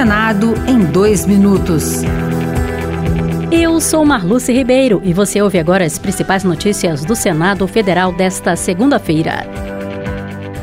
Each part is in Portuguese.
Senado em dois minutos. Eu sou Marluce Ribeiro e você ouve agora as principais notícias do Senado Federal desta segunda-feira.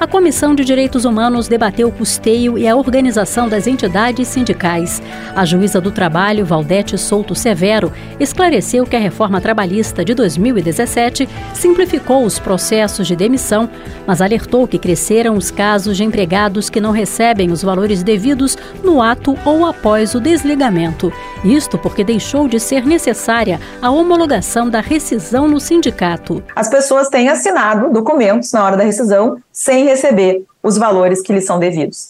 A Comissão de Direitos Humanos debateu o custeio e a organização das entidades sindicais. A juíza do trabalho, Valdete Souto Severo, esclareceu que a reforma trabalhista de 2017 simplificou os processos de demissão, mas alertou que cresceram os casos de empregados que não recebem os valores devidos no ato ou após o desligamento. Isto porque deixou de ser necessária a homologação da rescisão no sindicato. As pessoas têm assinado documentos na hora da rescisão sem receber os valores que lhes são devidos.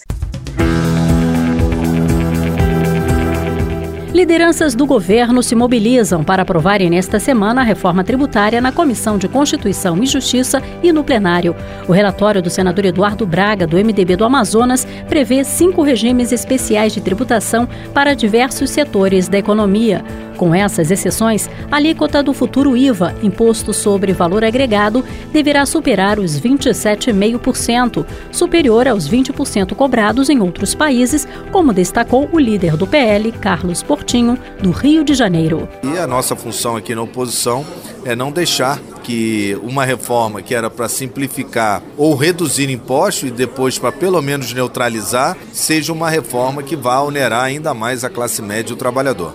Lideranças do governo se mobilizam para aprovarem nesta semana a reforma tributária na Comissão de Constituição e Justiça e no plenário. O relatório do senador Eduardo Braga, do MDB do Amazonas, prevê cinco regimes especiais de tributação para diversos setores da economia. Com essas exceções, a alíquota do futuro IVA, imposto sobre valor agregado, deverá superar os 27,5%, superior aos 20% cobrados em outros países, como destacou o líder do PL, Carlos Portinho, do Rio de Janeiro. E a nossa função aqui na oposição é não deixar que uma reforma que era para simplificar ou reduzir impostos e depois para pelo menos neutralizar, seja uma reforma que vá onerar ainda mais a classe média e o trabalhador.